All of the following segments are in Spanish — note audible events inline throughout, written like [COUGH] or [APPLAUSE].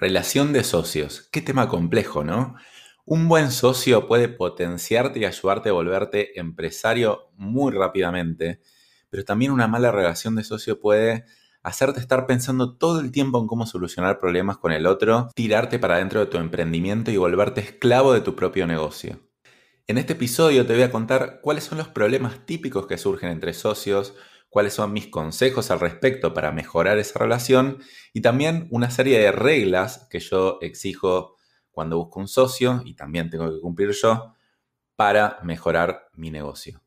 Relación de socios. Qué tema complejo, ¿no? Un buen socio puede potenciarte y ayudarte a volverte empresario muy rápidamente, pero también una mala relación de socio puede hacerte estar pensando todo el tiempo en cómo solucionar problemas con el otro, tirarte para dentro de tu emprendimiento y volverte esclavo de tu propio negocio. En este episodio te voy a contar cuáles son los problemas típicos que surgen entre socios, cuáles son mis consejos al respecto para mejorar esa relación y también una serie de reglas que yo exijo cuando busco un socio y también tengo que cumplir yo para mejorar mi negocio.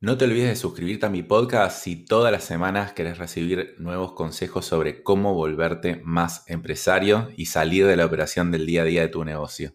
No te olvides de suscribirte a mi podcast si todas las semanas querés recibir nuevos consejos sobre cómo volverte más empresario y salir de la operación del día a día de tu negocio.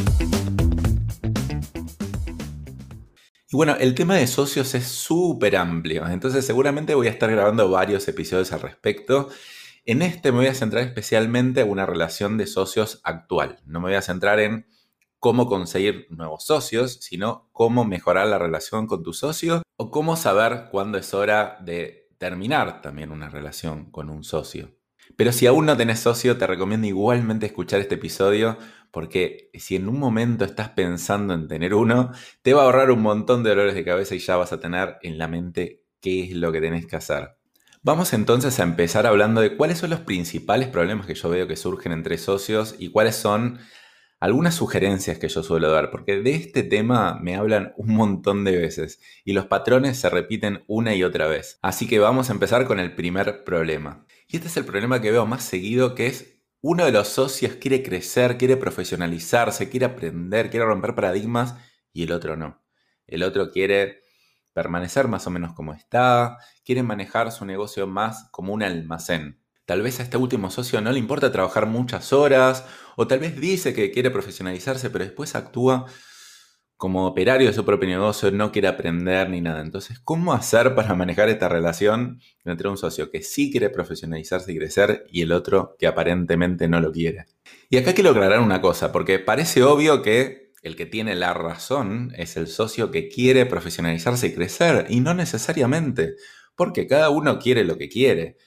Y bueno, el tema de socios es súper amplio, entonces seguramente voy a estar grabando varios episodios al respecto. En este me voy a centrar especialmente en una relación de socios actual. No me voy a centrar en cómo conseguir nuevos socios, sino cómo mejorar la relación con tu socio o cómo saber cuándo es hora de terminar también una relación con un socio. Pero si aún no tenés socio, te recomiendo igualmente escuchar este episodio porque si en un momento estás pensando en tener uno, te va a ahorrar un montón de dolores de cabeza y ya vas a tener en la mente qué es lo que tenés que hacer. Vamos entonces a empezar hablando de cuáles son los principales problemas que yo veo que surgen entre socios y cuáles son algunas sugerencias que yo suelo dar, porque de este tema me hablan un montón de veces y los patrones se repiten una y otra vez. Así que vamos a empezar con el primer problema. Y este es el problema que veo más seguido, que es uno de los socios quiere crecer, quiere profesionalizarse, quiere aprender, quiere romper paradigmas y el otro no. El otro quiere permanecer más o menos como está, quiere manejar su negocio más como un almacén. Tal vez a este último socio no le importa trabajar muchas horas, o tal vez dice que quiere profesionalizarse, pero después actúa como operario de su propio negocio, no quiere aprender ni nada. Entonces, ¿cómo hacer para manejar esta relación entre un socio que sí quiere profesionalizarse y crecer y el otro que aparentemente no lo quiere? Y acá quiero aclarar una cosa, porque parece obvio que el que tiene la razón es el socio que quiere profesionalizarse y crecer, y no necesariamente, porque cada uno quiere lo que quiere.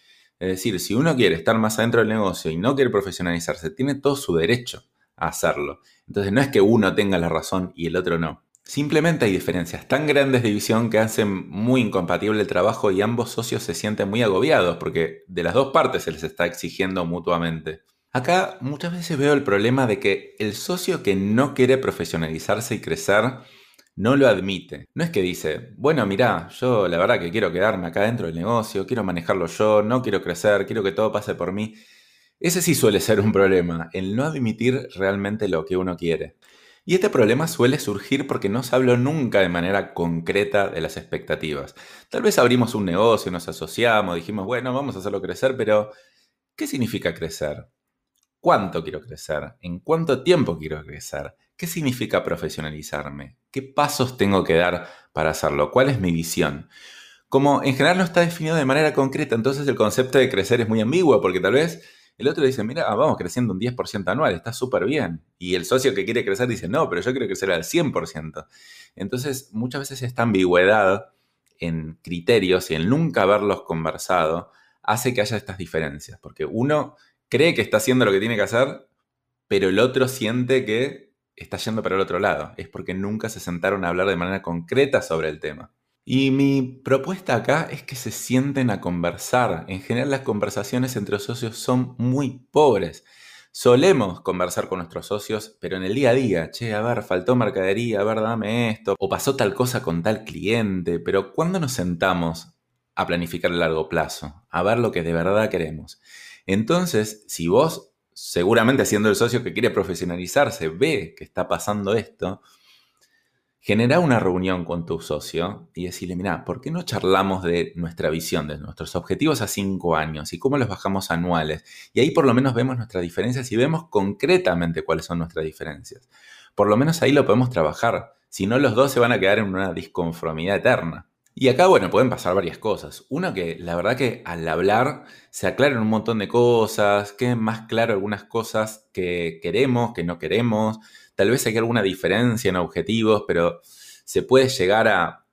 Es decir, si uno quiere estar más adentro del negocio y no quiere profesionalizarse, tiene todo su derecho hacerlo. Entonces no es que uno tenga la razón y el otro no. Simplemente hay diferencias tan grandes de visión que hacen muy incompatible el trabajo y ambos socios se sienten muy agobiados porque de las dos partes se les está exigiendo mutuamente. Acá muchas veces veo el problema de que el socio que no quiere profesionalizarse y crecer no lo admite. No es que dice, bueno, mira, yo la verdad que quiero quedarme acá dentro del negocio, quiero manejarlo yo, no quiero crecer, quiero que todo pase por mí. Ese sí suele ser un problema, el no admitir realmente lo que uno quiere. Y este problema suele surgir porque no se habló nunca de manera concreta de las expectativas. Tal vez abrimos un negocio, nos asociamos, dijimos, bueno, vamos a hacerlo crecer, pero ¿qué significa crecer? ¿Cuánto quiero crecer? ¿En cuánto tiempo quiero crecer? ¿Qué significa profesionalizarme? ¿Qué pasos tengo que dar para hacerlo? ¿Cuál es mi visión? Como en general no está definido de manera concreta, entonces el concepto de crecer es muy ambiguo porque tal vez el otro dice, mira, vamos creciendo un 10% anual, está súper bien. Y el socio que quiere crecer dice, no, pero yo quiero crecer al 100%. Entonces, muchas veces esta ambigüedad en criterios y en nunca haberlos conversado hace que haya estas diferencias. Porque uno cree que está haciendo lo que tiene que hacer, pero el otro siente que está yendo para el otro lado. Es porque nunca se sentaron a hablar de manera concreta sobre el tema. Y mi propuesta acá es que se sienten a conversar. En general las conversaciones entre socios son muy pobres. Solemos conversar con nuestros socios, pero en el día a día, che, a ver, faltó mercadería, a ver, dame esto, o pasó tal cosa con tal cliente, pero ¿cuándo nos sentamos a planificar a largo plazo? A ver lo que de verdad queremos. Entonces, si vos, seguramente siendo el socio que quiere profesionalizarse, ve que está pasando esto, Generar una reunión con tu socio y decirle, mira, ¿por qué no charlamos de nuestra visión, de nuestros objetivos a cinco años y cómo los bajamos anuales? Y ahí por lo menos vemos nuestras diferencias y vemos concretamente cuáles son nuestras diferencias. Por lo menos ahí lo podemos trabajar. Si no, los dos se van a quedar en una disconformidad eterna. Y acá, bueno, pueden pasar varias cosas. Una que la verdad que al hablar se aclaran un montón de cosas, queden más claro algunas cosas que queremos, que no queremos Tal vez hay alguna diferencia en objetivos, pero se puede llegar a,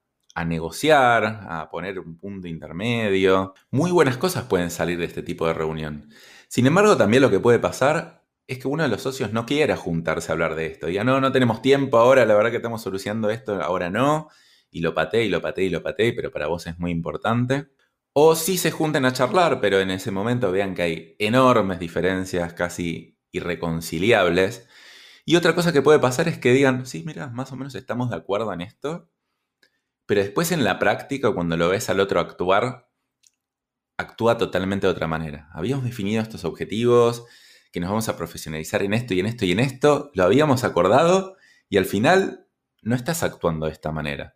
negociar, a poner un punto intermedio. Muy buenas cosas pueden salir de este tipo de reunión. Sin embargo, también lo que puede pasar es que uno de los socios no quiera juntarse a hablar de esto. Diga, no, no tenemos tiempo ahora, la verdad que estamos solucionando esto, ahora no. Y lo pateé, y lo pateé, y lo pateé, pero para vos es muy importante. O sí se junten a charlar, pero en ese momento vean que hay enormes diferencias, casi irreconciliables, y otra cosa que puede pasar es que digan, sí, mira, más o menos estamos de acuerdo en esto, pero después en la práctica, cuando lo ves al otro actuar, actúa totalmente de otra manera. Habíamos definido estos objetivos, que nos vamos a profesionalizar en esto y en esto y en esto, lo habíamos acordado y al final no estás actuando de esta manera.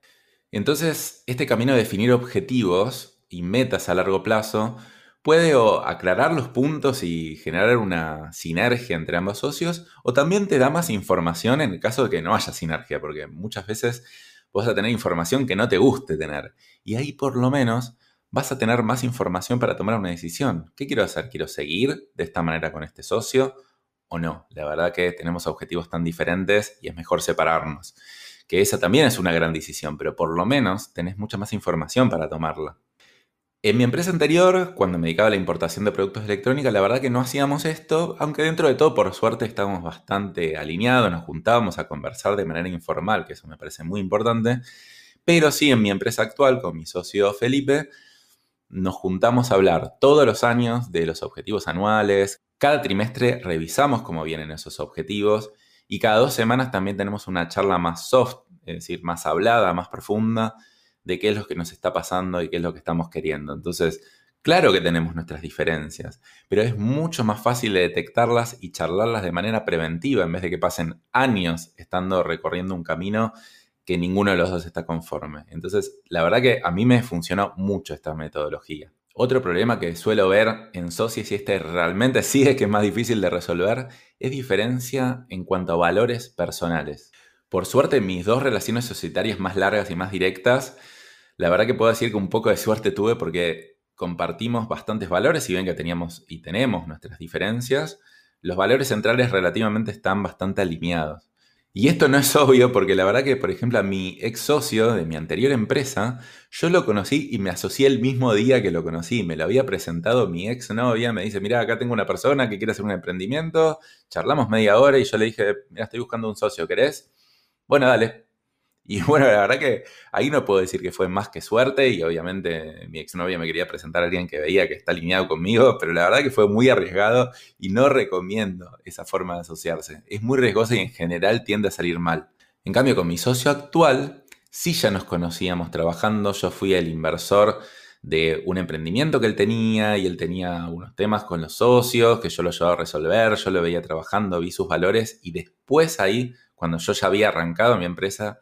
Entonces, este camino de definir objetivos y metas a largo plazo puede aclarar los puntos y generar una sinergia entre ambos socios, o también te da más información en el caso de que no haya sinergia, porque muchas veces vas a tener información que no te guste tener. Y ahí por lo menos vas a tener más información para tomar una decisión. ¿Qué quiero hacer? ¿Quiero seguir de esta manera con este socio o no? La verdad que tenemos objetivos tan diferentes y es mejor separarnos. Que esa también es una gran decisión, pero por lo menos tenés mucha más información para tomarla. En mi empresa anterior, cuando me dedicaba a la importación de productos electrónicos, la verdad que no hacíamos esto, aunque dentro de todo, por suerte, estábamos bastante alineados, nos juntábamos a conversar de manera informal, que eso me parece muy importante. Pero sí, en mi empresa actual, con mi socio Felipe, nos juntamos a hablar todos los años de los objetivos anuales. Cada trimestre revisamos cómo vienen esos objetivos y cada dos semanas también tenemos una charla más soft, es decir, más hablada, más profunda de qué es lo que nos está pasando y qué es lo que estamos queriendo. Entonces, claro que tenemos nuestras diferencias, pero es mucho más fácil de detectarlas y charlarlas de manera preventiva en vez de que pasen años estando recorriendo un camino que ninguno de los dos está conforme. Entonces, la verdad que a mí me funcionó mucho esta metodología. Otro problema que suelo ver en socios, y este realmente [LAUGHS] sí es que es más difícil de resolver, es diferencia en cuanto a valores personales. Por suerte, mis dos relaciones societarias más largas y más directas la verdad que puedo decir que un poco de suerte tuve porque compartimos bastantes valores, y ven que teníamos y tenemos nuestras diferencias, los valores centrales relativamente están bastante alineados. Y esto no es [LAUGHS] obvio porque la verdad que, por ejemplo, a mi ex socio de mi anterior empresa, yo lo conocí y me asocié el mismo día que lo conocí. Me lo había presentado mi ex novia, me dice, mira, acá tengo una persona que quiere hacer un emprendimiento, charlamos media hora y yo le dije, mira, estoy buscando un socio, ¿querés? Bueno, dale, y [LAUGHS] bueno, la verdad que ahí no puedo decir que fue más que suerte y obviamente mi exnovia me quería presentar a alguien que veía que está alineado conmigo, pero la verdad que fue muy arriesgado y no recomiendo esa forma de asociarse. Es muy riesgosa y en general tiende a salir mal. En cambio, con mi socio actual, sí ya nos conocíamos trabajando, yo fui el inversor de un emprendimiento que él tenía y él tenía unos temas con los socios que yo lo llevaba a resolver, yo lo veía trabajando, vi sus valores y después ahí, cuando yo ya había arrancado mi empresa,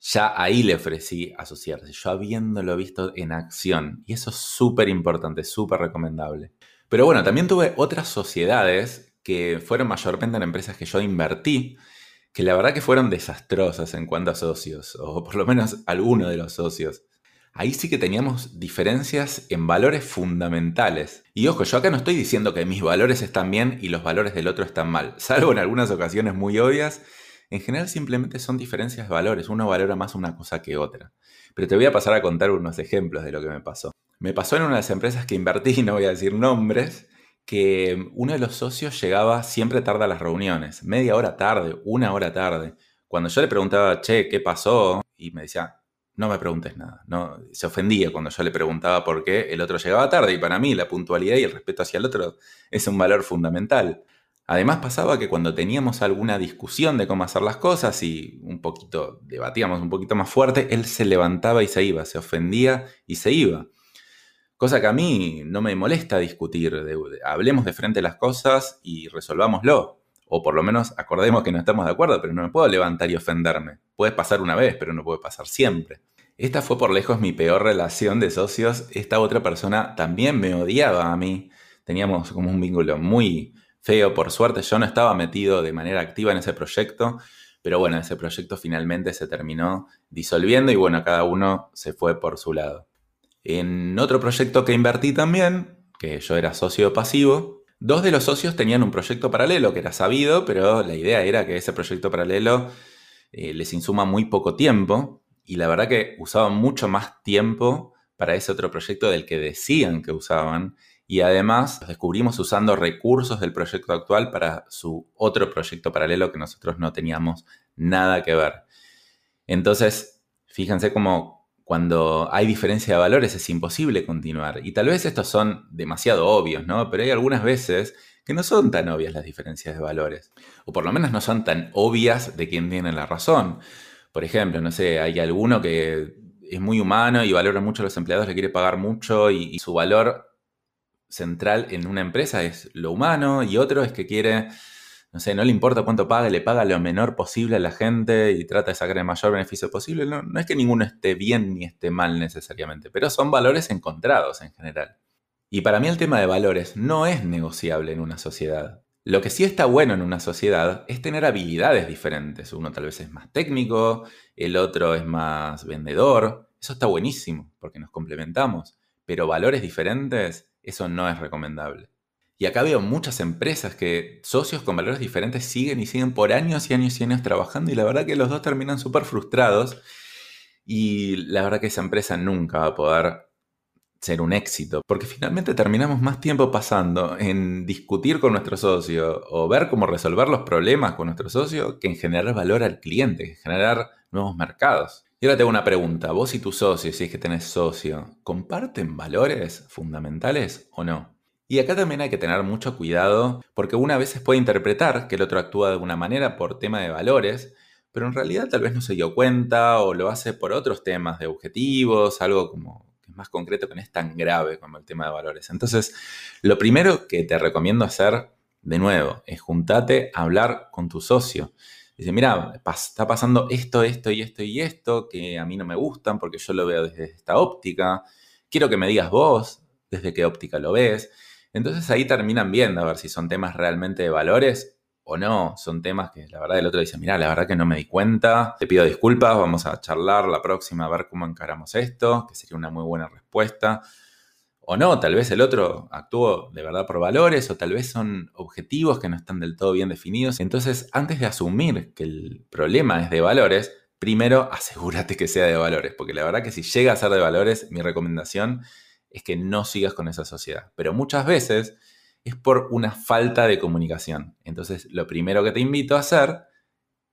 ya ahí le ofrecí asociarse, yo habiéndolo visto en acción. Y eso es súper importante, súper recomendable. Pero bueno, también tuve otras sociedades que fueron mayormente en empresas que yo invertí, que la verdad que fueron desastrosas en cuanto a socios, o por lo menos alguno de los socios. Ahí sí que teníamos diferencias en valores fundamentales. Y ojo, yo acá no estoy diciendo que mis valores están bien y los valores del otro están mal, salvo en algunas ocasiones muy obvias en general simplemente son diferencias de valores, uno valora más una cosa que otra. Pero te voy a pasar a contar unos ejemplos de lo que me pasó. Me pasó en una de las empresas que invertí, [LAUGHS] no voy a decir nombres, que uno de los socios llegaba siempre tarde a las reuniones, media hora tarde, una hora tarde. Cuando yo le preguntaba, che, ¿qué pasó? Y me decía, no me preguntes nada. No, se ofendía cuando yo le preguntaba por qué el otro llegaba tarde. Y para mí la puntualidad y el respeto hacia el otro es un valor fundamental. Además pasaba que cuando teníamos alguna discusión de cómo hacer las cosas y un poquito debatíamos un poquito más fuerte, él se levantaba y se iba, se ofendía y se iba. Cosa que a mí no me molesta discutir, hablemos de frente las cosas y resolvámoslo. O por lo menos acordemos que no estamos de acuerdo, pero no me puedo levantar y ofenderme. Puede pasar una vez, pero no puede pasar siempre. Esta fue por lejos mi peor relación de socios. Esta otra persona también me odiaba a mí. Teníamos como un vínculo muy feo. Por suerte yo no estaba metido de manera activa en ese proyecto, pero bueno, ese proyecto finalmente se terminó disolviendo y bueno, cada uno se fue por su lado. En otro proyecto que invertí también, que yo era socio pasivo, dos de los socios tenían un proyecto paralelo que era sabido, pero la idea era que ese proyecto paralelo eh, les insuma muy poco tiempo y la verdad que usaban mucho más tiempo para ese otro proyecto del que decían que usaban y además descubrimos usando recursos del proyecto actual para su otro proyecto paralelo que nosotros no teníamos nada que ver. Entonces, fíjense cómo cuando hay diferencia de valores es imposible continuar. Y tal vez estos son demasiado obvios, ¿no? Pero hay algunas veces que no son tan obvias las diferencias de valores. O por lo menos no son tan obvias de quién tiene la razón. Por ejemplo, no sé, hay alguno que es muy humano y valora mucho a los empleados, le quiere pagar mucho y, su valor central en una empresa es lo humano y otro es que quiere, no sé, no le importa cuánto paga, le paga lo menor posible a la gente y trata de sacar el mayor beneficio posible. No es que ninguno esté bien ni esté mal necesariamente, pero son valores encontrados en general. Y para mí el tema de valores no es negociable en una sociedad. Lo que sí está bueno en una sociedad es tener habilidades diferentes. Uno tal vez es más técnico, el otro es más vendedor. Eso está buenísimo porque nos complementamos. Pero valores diferentes eso no es recomendable. Y acá veo muchas empresas que socios con valores diferentes siguen y siguen por años y años y años trabajando y la verdad que los dos terminan súper frustrados y la verdad que esa empresa nunca va a poder ser un éxito, porque finalmente terminamos más tiempo pasando en discutir con nuestro socio o ver cómo resolver los problemas con nuestro socio que en generar valor al cliente, en generar nuevos mercados. Y ahora tengo una pregunta. ¿Vos y tu socio, si es que tenés socio, comparten valores fundamentales o no? Y acá también hay que tener mucho cuidado porque una vez se puede interpretar que el otro actúa de alguna manera por tema de valores, pero en realidad tal vez no se dio cuenta o lo hace por otros temas de objetivos, algo como es más concreto que no es tan grave como el tema de valores. Entonces, lo primero que te recomiendo hacer, de nuevo, es juntarte a hablar con tu socio. Dice, mira, está pasando esto, esto y esto y esto que a mí no me gustan porque yo lo veo desde esta óptica. Quiero que me digas vos desde qué óptica lo ves. Entonces ahí terminan viendo a ver si son temas realmente de valores o no. Son temas que la verdad el otro dice, mira, la verdad que no me di cuenta. Te pido disculpas, vamos a charlar la próxima a ver cómo encaramos esto, que sería una muy buena respuesta o no, tal vez el otro actuó de verdad por valores o tal vez son objetivos que no están del todo bien definidos. Entonces, antes de asumir que el problema es de valores, primero asegúrate que sea de valores, porque la verdad que si llega a ser de valores, mi recomendación es que no sigas con esa sociedad. Pero muchas veces es por una falta de comunicación. Entonces, lo primero que te invito a hacer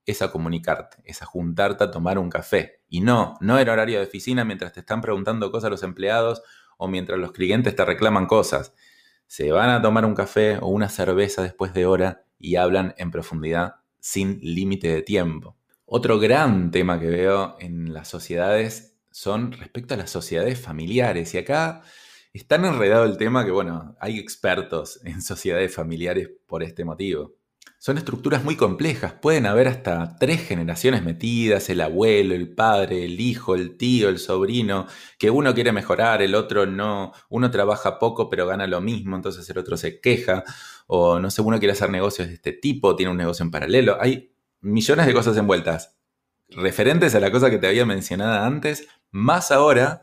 es a comunicarte, es a juntarte a tomar un café. Y no, no en horario de oficina mientras te están preguntando cosas los empleados o mientras los clientes te reclaman cosas. Se van a tomar un café o una cerveza después de hora y hablan en profundidad sin límite de tiempo. Otro gran tema que veo en las sociedades son respecto a las sociedades familiares. Y acá es tan enredado el tema que, bueno, hay expertos [LAUGHS] en sociedades familiares por este motivo. Son estructuras muy complejas, pueden haber hasta tres generaciones metidas, el abuelo, el padre, el hijo, el tío, el sobrino, que uno quiere mejorar, el otro no, uno trabaja poco pero gana lo mismo, entonces el otro se queja, o no sé, uno quiere hacer negocios de este tipo, tiene un negocio en paralelo, hay millones de cosas envueltas, referentes a la cosa que te había mencionado antes, más ahora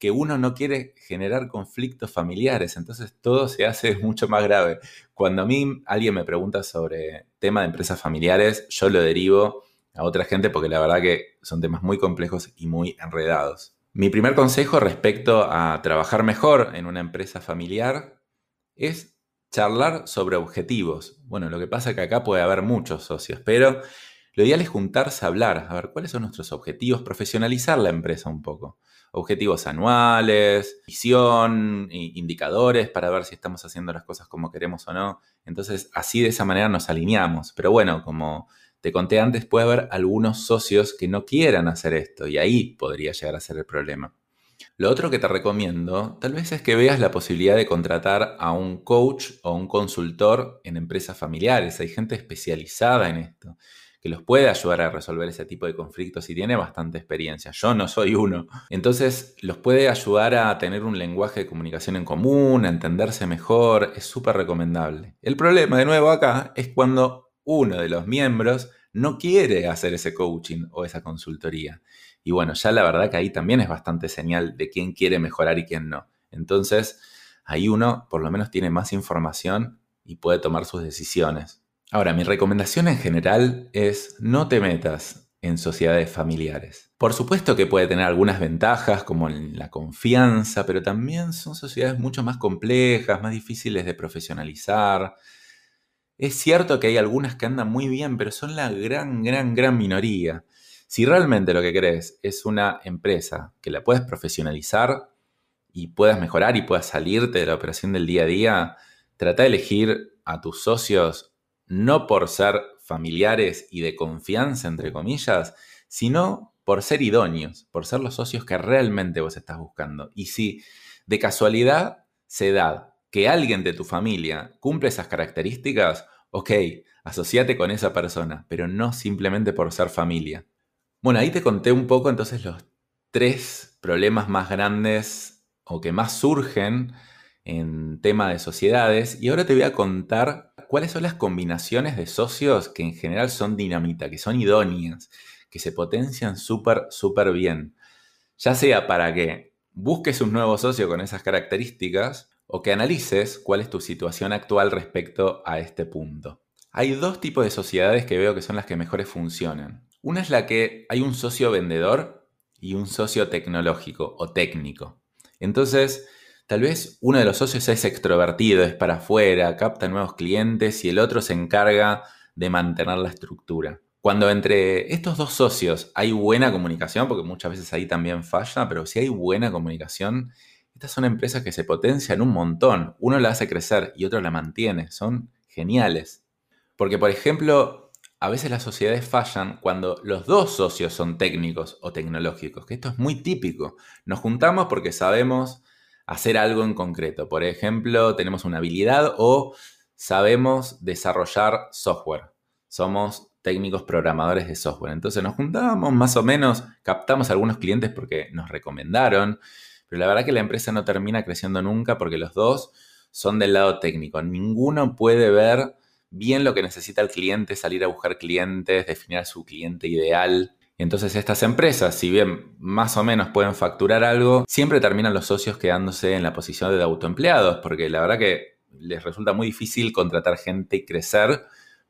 que uno no quiere generar conflictos familiares, entonces todo se hace [LAUGHS] mucho más grave. Cuando a mí alguien me pregunta sobre tema de empresas familiares, yo lo derivo a otra gente porque la verdad que son temas muy complejos y muy enredados. Mi primer consejo respecto a trabajar mejor en una empresa familiar es charlar sobre objetivos. Bueno, lo que pasa es que acá puede haber muchos socios, pero lo ideal es juntarse a hablar, a ver cuáles son nuestros objetivos, profesionalizar la empresa un poco objetivos anuales, visión, indicadores para ver si estamos haciendo las cosas como queremos o no. Entonces, así de esa manera nos alineamos. Pero bueno, como te conté antes, puede haber algunos socios que no quieran hacer esto y ahí podría llegar a ser el problema. Lo otro que te recomiendo, tal vez es que veas la posibilidad de contratar a un coach o un consultor en empresas familiares. Hay gente especializada en esto que los puede ayudar a resolver ese tipo de conflictos y tiene bastante experiencia. Yo no soy uno. Entonces los puede ayudar a tener un lenguaje de comunicación en común, a entenderse mejor. Es súper recomendable. El problema de nuevo acá es cuando uno de los miembros no quiere hacer ese coaching o esa consultoría. Y bueno, ya la verdad que ahí también es bastante señal de quién quiere mejorar y quién no. Entonces, ahí uno por lo menos tiene más información y puede tomar sus decisiones. Ahora, mi recomendación en general es no te metas en sociedades familiares. Por supuesto que puede tener algunas ventajas como la confianza, pero también son sociedades mucho más complejas, más difíciles de profesionalizar. Es cierto que hay algunas que andan muy bien, pero son la gran, gran, gran minoría. Si realmente lo que querés es una empresa que la puedes profesionalizar y puedas mejorar y puedas salirte de la operación del día a día, trata de elegir a tus socios no por ser familiares y de confianza, entre comillas, sino por ser idóneos, por ser los socios que realmente vos estás buscando. Y si de casualidad se da que alguien de tu familia cumple esas características, ok, asociate con esa persona, pero no simplemente por ser familia. Bueno, ahí te conté un poco entonces los tres problemas más grandes o que más surgen en tema de sociedades y ahora te voy a contar cuáles son las combinaciones de socios que en general son dinamita, que son idóneas, que se potencian súper, súper bien. Ya sea para que busques un nuevo socio con esas características o que analices cuál es tu situación actual respecto a este punto. Hay dos tipos de sociedades que veo que son las que mejores funcionan. Una es la que hay un socio vendedor y un socio tecnológico o técnico. Entonces, Tal vez uno de los socios es extrovertido, es para afuera, capta nuevos clientes y el otro se encarga de mantener la estructura. Cuando entre estos dos socios hay buena comunicación, porque muchas veces ahí también falla, pero si hay buena comunicación, estas son empresas que se potencian un montón. Uno la hace crecer y otro la mantiene. Son geniales. Porque, por ejemplo, a veces las sociedades fallan cuando los dos socios son técnicos o tecnológicos, que esto es muy típico. Nos juntamos porque sabemos hacer algo en concreto. Por ejemplo, tenemos una habilidad o sabemos desarrollar software. Somos técnicos programadores de software. Entonces nos juntamos más o menos, captamos algunos clientes porque nos recomendaron, pero la verdad que la empresa no termina creciendo nunca porque los dos son del lado técnico. Ninguno puede ver bien lo que necesita el cliente, salir a buscar clientes, definir a su cliente ideal. Entonces estas empresas, si bien más o menos pueden facturar algo, siempre terminan los socios quedándose en la posición de autoempleados, porque la verdad que les resulta muy difícil contratar gente y crecer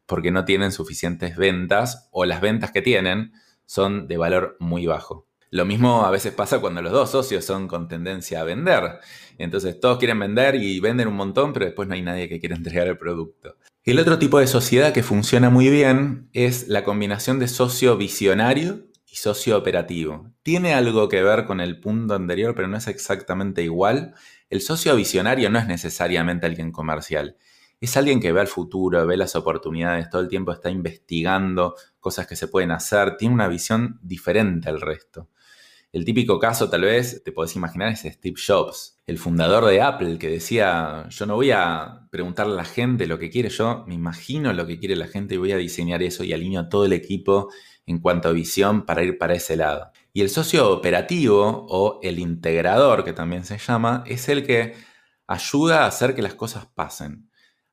porque no tienen suficientes ventas o las ventas que tienen son de valor muy bajo. Lo mismo a veces pasa cuando los dos socios son con tendencia a vender. Entonces todos quieren vender y venden un montón, pero después no hay nadie que quiera [LAUGHS] entregar el producto. El otro tipo de sociedad que funciona muy bien es la combinación de socio visionario y socio operativo. Tiene algo que ver con el punto anterior, pero no es exactamente igual. El socio visionario no es necesariamente alguien comercial. Es alguien que ve al futuro, ve las oportunidades, todo el tiempo está investigando cosas que se pueden hacer, tiene una visión diferente al resto. El típico caso, tal vez, te podés imaginar, es Steve Jobs, el fundador de Apple, que decía, yo no voy a preguntarle a la gente lo que quiere, yo me imagino lo que quiere la gente y voy a diseñar eso y alineo a todo el equipo en cuanto a visión para ir para ese lado. Y el socio operativo o el integrador, que también se llama, es el que ayuda a hacer que las cosas pasen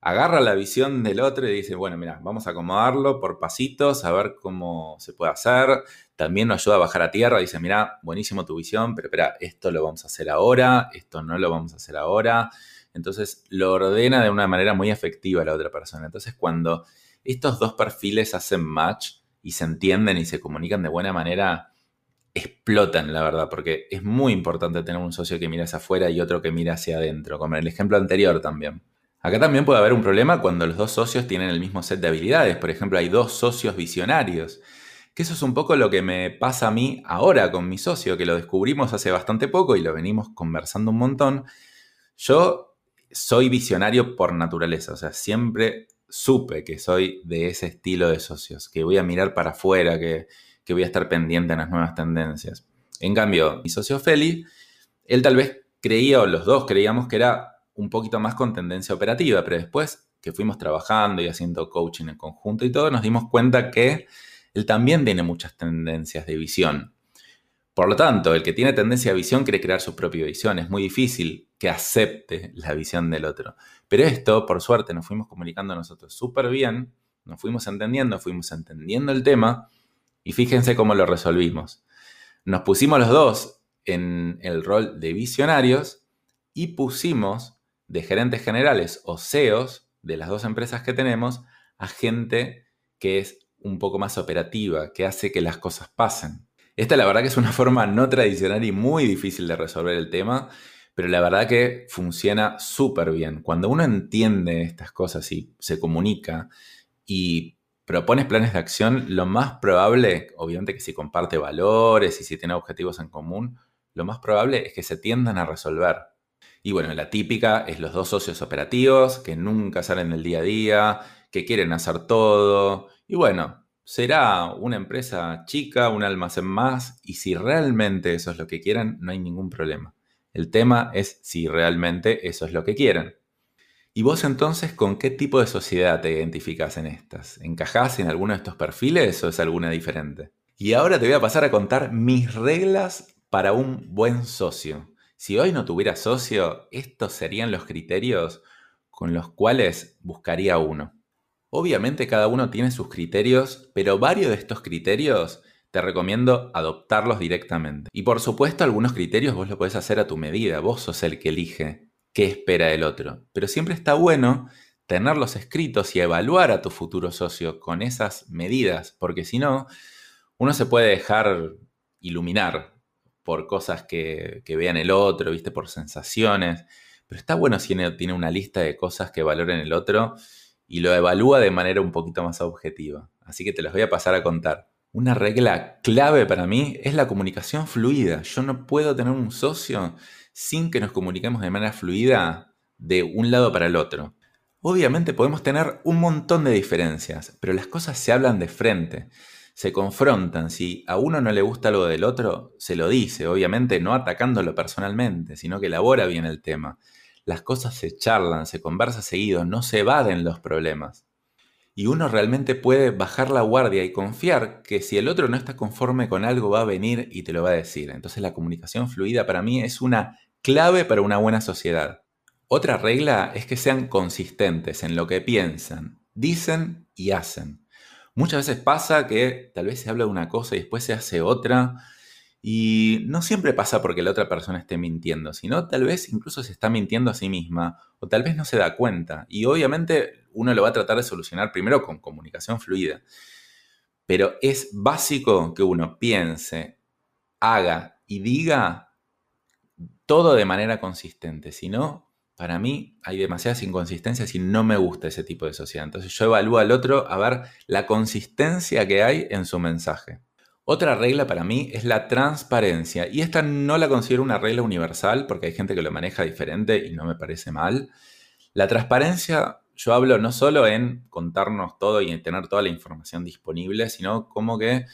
agarra la visión del otro y dice, bueno, mira, vamos a acomodarlo por pasitos, a ver cómo se puede hacer. También nos ayuda a bajar a tierra, dice, mira, buenísimo tu visión, pero espera, esto lo vamos a hacer ahora, esto no lo vamos a hacer ahora. Entonces lo ordena de una manera muy efectiva la otra persona. Entonces cuando estos dos perfiles hacen match y se entienden y se comunican de buena manera, explotan, la verdad, porque es muy importante tener un socio que mira hacia afuera y otro que mira hacia adentro, como en el ejemplo anterior también. Acá también puede haber un problema cuando los dos socios tienen el mismo set de habilidades. Por ejemplo, hay dos socios visionarios. Que eso es un poco lo que me pasa a mí ahora con mi socio, que lo descubrimos hace bastante poco y lo venimos conversando un montón. Yo soy visionario por naturaleza, o sea, siempre supe que soy de ese estilo de socios, que voy a mirar para afuera, que, que voy a estar pendiente en las nuevas tendencias. En cambio, mi socio Feli Él tal vez creía, o los dos creíamos que era un poquito más con tendencia operativa, pero después que fuimos trabajando y haciendo coaching en conjunto y todo, nos dimos cuenta que él también tiene muchas tendencias de visión. Por lo tanto, el que tiene tendencia a visión quiere crear su propia visión. Es muy difícil que acepte la visión del otro. Pero esto, por suerte, nos fuimos comunicando nosotros súper bien, nos fuimos entendiendo, fuimos entendiendo el tema y fíjense cómo lo resolvimos. Nos pusimos los dos en el rol de visionarios y pusimos de gerentes generales o CEOs de las dos empresas que tenemos a gente que es un poco más operativa, que hace que las cosas pasen. Esta la verdad que es una [LAUGHS] forma no tradicional y muy difícil de resolver el tema, pero la verdad que funciona súper bien. Cuando uno entiende estas cosas y se comunica y propones planes de acción, lo más probable, obviamente que si comparte valores y si tiene objetivos en común, lo más probable es que se tiendan a resolver. Y bueno, la típica es los dos socios operativos que nunca salen del día a día, que quieren hacer todo. Y bueno, será una empresa chica, un almacén más, y si realmente eso es lo que quieran, no hay ningún problema. El tema es si realmente eso es lo que quieren. ¿Y vos entonces con qué tipo de sociedad te identificas en estas? ¿Encajás en alguno de estos perfiles o es alguna diferente? Y ahora te voy a pasar a contar mis reglas para un buen socio. Si hoy no tuviera socio, estos serían los criterios con los cuales buscaría uno. Obviamente cada uno tiene sus criterios, pero varios de estos criterios te recomiendo adoptarlos directamente. Y por supuesto algunos criterios vos lo podés hacer a tu medida, vos sos el que elige qué espera el otro. Pero siempre está bueno tenerlos escritos y evaluar a tu futuro socio con esas medidas, porque si no, uno se puede dejar iluminar por cosas que, vean el otro, viste, por sensaciones. Pero está bueno si tiene una lista de cosas que valoren el otro y lo evalúa de manera un poquito más objetiva. Así que te los voy a pasar a contar. Una regla clave para mí es la comunicación fluida. Yo no puedo tener un socio sin que nos comuniquemos de manera fluida de un lado para el otro. Obviamente podemos tener un montón de diferencias, pero las cosas se hablan de frente, se confrontan. Si a uno no le gusta algo del otro, se lo dice, obviamente no atacándolo personalmente, sino que elabora bien el tema las cosas se charlan, se conversa seguido, no se evaden los problemas. Y uno realmente puede bajar la guardia y confiar que si el otro no está conforme con algo va a venir y te lo va a decir. Entonces la comunicación fluida para mí es una clave para una buena sociedad. Otra regla es que sean consistentes en lo que piensan, dicen y hacen. Muchas veces pasa que tal vez se habla de una cosa y después se hace otra y no siempre pasa porque la otra persona esté mintiendo, sino tal vez incluso se está mintiendo a sí misma o tal vez no se da cuenta. Y obviamente uno lo va a tratar de solucionar primero con comunicación fluida. Pero es básico que uno piense, haga y diga todo de manera consistente. Si no, para mí hay demasiadas inconsistencias y no me gusta ese tipo de sociedad. Entonces yo evalúo al otro a ver la consistencia que hay en su mensaje. Otra regla para mí es la transparencia. Y esta no la considero una regla universal porque hay gente que lo maneja diferente y no me parece mal. La transparencia, yo hablo no solo en contarnos todo y en tener toda la información disponible, sino como que,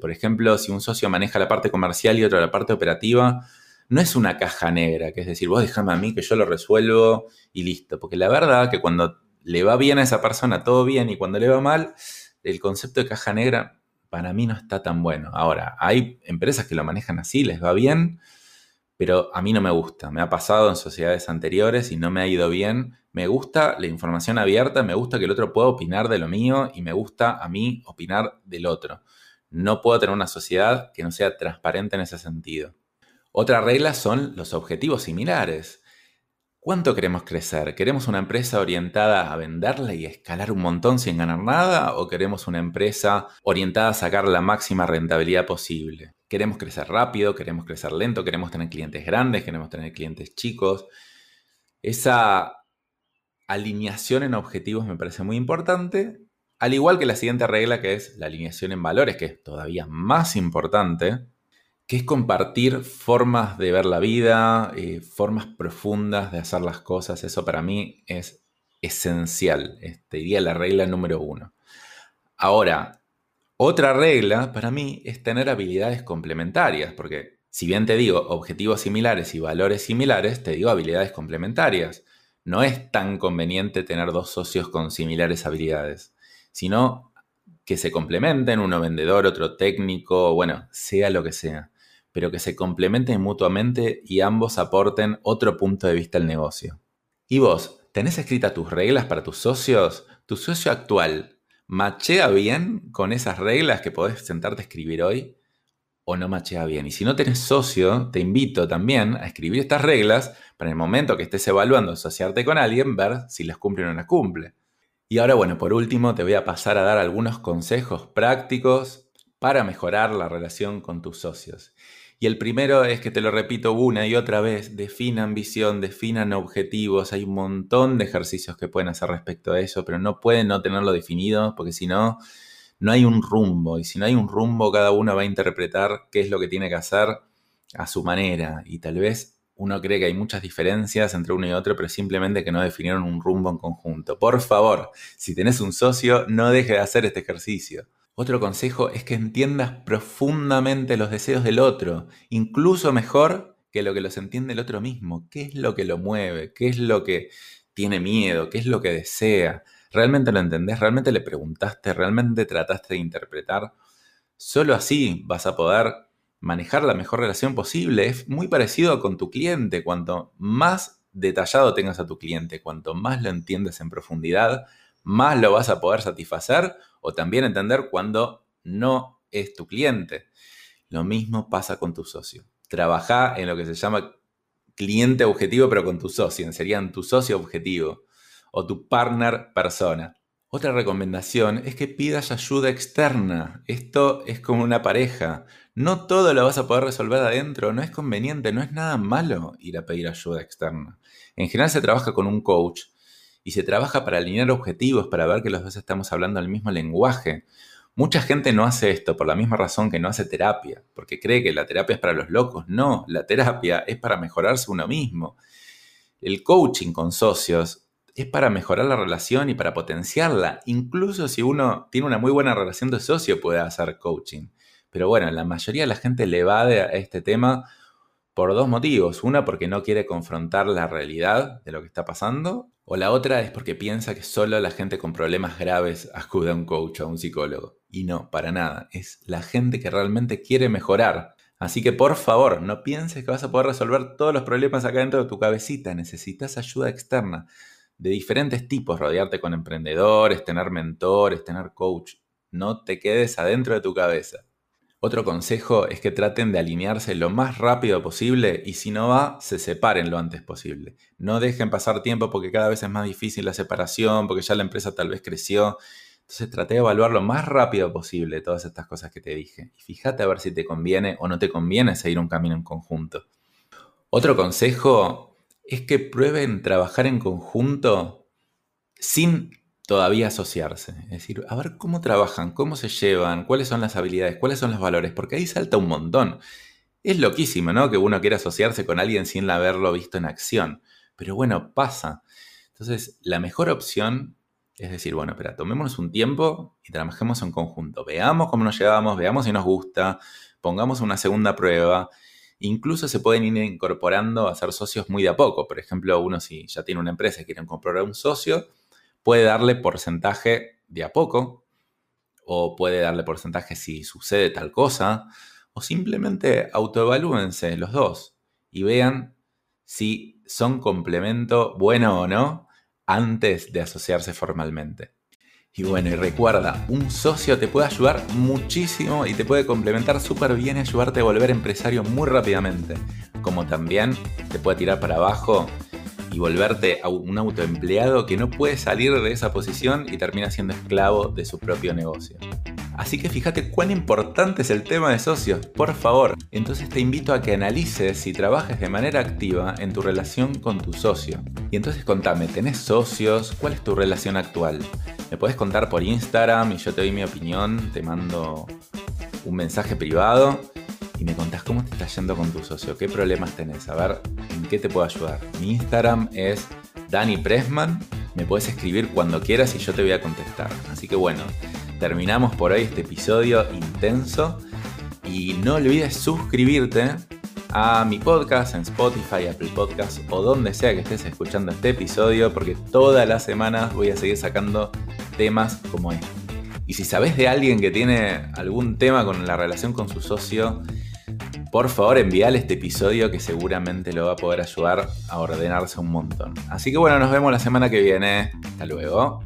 por ejemplo, si un socio maneja la parte comercial y otro la parte operativa, no es una caja negra, que es decir, vos déjame a mí que yo lo resuelvo y listo. Porque la verdad que cuando le va bien a esa persona, todo bien, y cuando le va mal, el concepto de caja negra para mí no está tan bueno. Ahora, hay empresas que lo manejan así, les va bien, pero a mí no me gusta. Me ha pasado en sociedades anteriores y no me ha ido bien. Me gusta la información abierta, me gusta que el otro pueda opinar de lo mío y me gusta a mí opinar del otro. No puedo tener una sociedad que no sea transparente en ese sentido. Otra regla son los objetivos similares. ¿Cuánto queremos crecer? ¿Queremos una empresa orientada a venderla y escalar un montón sin ganar nada? ¿O queremos una empresa orientada a sacar la máxima rentabilidad posible? ¿Queremos crecer rápido? ¿Queremos crecer lento? ¿Queremos tener clientes grandes? ¿Queremos tener clientes chicos? Esa alineación en objetivos me parece muy importante. Al igual que la siguiente regla que es la alineación en valores, que es todavía más importante que es compartir formas de ver la vida, eh, formas profundas de hacer las cosas. Eso para mí es esencial. Este, diría la regla número uno. Ahora, otra regla para mí es tener habilidades complementarias, porque Si bien te digo objetivos similares y valores similares, te digo habilidades complementarias. No es tan conveniente tener dos socios con similares habilidades, sino que se complementen, uno vendedor, otro técnico, bueno, sea lo que sea, pero que se complementen mutuamente y ambos aporten otro punto de vista al negocio. ¿Y vos, tenés escritas tus reglas para tus socios? ¿Tu socio actual machea bien con esas reglas que podés sentarte a escribir hoy? ¿O no machea bien? Y si no tenés socio, te invito también a escribir estas reglas para el momento que estés evaluando asociarte con alguien, ver si las cumple o no las cumple. Y ahora, bueno, por último, te voy a pasar a dar algunos consejos prácticos para mejorar la relación con tus socios. Y el primero es que te lo repito una y otra vez, definan visión, definan objetivos, hay un montón de ejercicios que pueden hacer respecto a eso, pero no pueden no tenerlo definido porque si no, no hay un rumbo. Y si no hay un rumbo, cada uno va a interpretar qué es lo que tiene que hacer a su manera. Y tal vez uno cree que hay muchas diferencias entre uno y otro, pero simplemente que no definieron un rumbo en conjunto. Por favor, si tenés un socio, no deje de hacer este ejercicio. Otro consejo es que entiendas profundamente los deseos del otro, incluso mejor que lo que los entiende el otro mismo. ¿Qué es lo que lo mueve? ¿Qué es lo que tiene miedo? ¿Qué es lo que desea? ¿Realmente lo entendés? ¿Realmente le preguntaste? ¿Realmente trataste de interpretar? Solo así vas a poder manejar la mejor relación posible. Es muy parecido con tu cliente. Cuanto más detallado tengas a tu cliente, cuanto más lo entiendes en profundidad, más lo vas a poder satisfacer o también entender cuando no es tu cliente. Lo mismo pasa con tu socio. Trabaja en lo que se llama cliente objetivo, pero con tu socio. Serían tu socio objetivo o tu partner persona. Otra recomendación es que pidas ayuda externa. Esto es como una pareja. No todo lo vas a poder resolver adentro, no es conveniente, no es nada malo ir a pedir ayuda externa. En general se trabaja con un coach y se trabaja para alinear objetivos, para ver que los dos estamos hablando el mismo lenguaje. Mucha gente no hace esto por la misma razón que no hace terapia, porque cree que la terapia es para los locos. No, la terapia es para mejorarse uno mismo. El coaching con socios es para mejorar la relación y para potenciarla. Incluso si uno tiene una muy buena relación de socio puede hacer coaching. Pero bueno, la mayoría de la gente le evade a este tema por dos motivos. Una porque no quiere confrontar la realidad de lo que está pasando. O la otra es porque piensa que solo la gente con problemas graves acude a un coach o a un psicólogo. Y no, para nada. Es la gente que realmente quiere mejorar. Así que por favor, no pienses que vas a poder resolver todos los problemas acá dentro de tu cabecita. Necesitas ayuda externa de diferentes tipos, rodearte con emprendedores, tener mentores, tener coach. No te quedes adentro de tu cabeza. Otro consejo es que traten de alinearse lo más rápido posible y si no va, se separen lo antes posible. No dejen pasar tiempo porque cada vez es más difícil la separación, porque ya la empresa tal vez creció. Entonces traté de evaluar lo más rápido posible todas estas cosas que te dije. Y fíjate a ver si te conviene o no te conviene seguir un camino en conjunto. Otro consejo es que prueben trabajar en conjunto sin todavía asociarse. Es decir, a ver cómo trabajan, cómo se llevan, cuáles son las habilidades, cuáles son los valores, porque ahí salta un montón. Es loquísimo, ¿no? Que uno quiera asociarse con alguien sin haberlo visto en acción. Pero bueno, pasa. Entonces, la mejor opción es decir, bueno, espera, tomémonos un tiempo y trabajemos en conjunto. Veamos cómo nos llevamos, veamos si nos gusta, pongamos una segunda prueba. Incluso se pueden ir incorporando a ser socios muy de a poco. Por ejemplo, uno si ya tiene una empresa y quiere incorporar un socio, puede darle porcentaje de a poco, o puede darle porcentaje si sucede tal cosa, o simplemente autoevalúense los dos y vean si son complemento bueno o no antes de asociarse formalmente. Y bueno, y recuerda, un socio te puede ayudar muchísimo y te puede complementar súper bien y ayudarte a volver empresario muy rápidamente. Como también te puede tirar para abajo y volverte a un autoempleado que no puede salir de esa posición y termina siendo esclavo de su propio negocio. Así que fíjate cuán importante es el tema de socios, por favor. Entonces te invito a que analices y trabajes de manera activa en tu relación con tu socio. Y entonces contame, ¿tenés socios? ¿Cuál es tu relación actual? Me puedes contar por Instagram y yo te doy mi opinión, te mando un mensaje privado y me contás cómo te está yendo con tu socio, qué problemas tenés, a ver en qué te puedo ayudar. Mi Instagram es Dani Pressman, me puedes escribir cuando quieras y yo te voy a contestar. Así que bueno, terminamos por hoy este episodio intenso y no olvides suscribirte a mi podcast en Spotify, Apple Podcast o donde sea que estés escuchando este episodio, porque todas las semanas voy a seguir sacando temas como este. Y si sabes de alguien que tiene algún tema con la relación con su socio, por favor envíale este episodio que seguramente lo va a poder ayudar a ordenarse un montón. Así que bueno, nos vemos la semana que viene. Hasta luego.